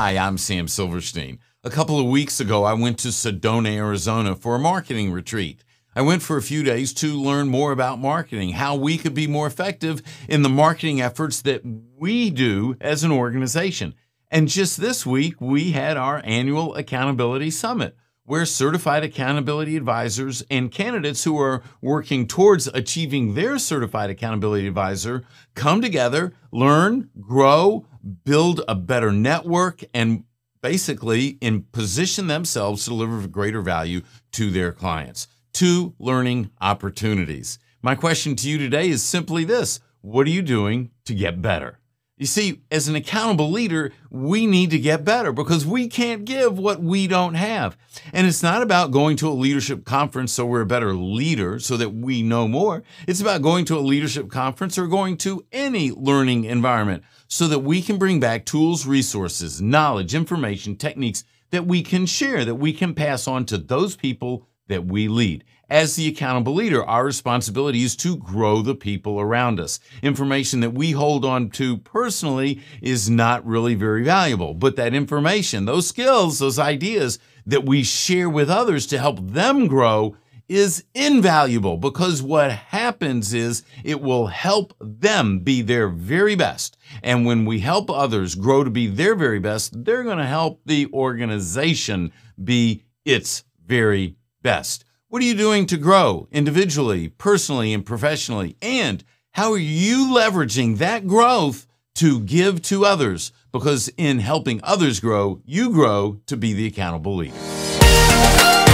Hi, I'm Sam Silverstein. A couple of weeks ago, I went to Sedona, Arizona for a marketing retreat. I went for a few days to learn more about marketing, how we could be more effective in the marketing efforts that we do as an organization. And just this week, we had our annual Accountability Summit, where certified accountability advisors and candidates who are working towards achieving their certified accountability advisor come together, learn, grow, build a better network, and basically in position themselves to deliver greater value to their clients. Two learning opportunities. My question to you today is simply this What are you doing to get better? You see, as an accountable leader, we need to get better because we can't give what we don't have. And it's not about going to a leadership conference so we're a better leader so that we know more. It's about going to a leadership conference or going to any learning environment so that we can bring back tools, resources, knowledge, information, techniques that we can share, that we can pass on to those people that we lead. As the accountable leader, our responsibility is to grow the people around us. Information that we hold on to personally is not really very valuable, but that information, those skills, those ideas that we share with others to help them grow is invaluable because what happens is it will help them be their very best. And when we help others grow to be their very best, they're going to help the organization be its very best. What are you doing to grow individually, personally, and professionally? And how are you leveraging that growth to give to others? Because in helping others grow, you grow to be the accountable leader.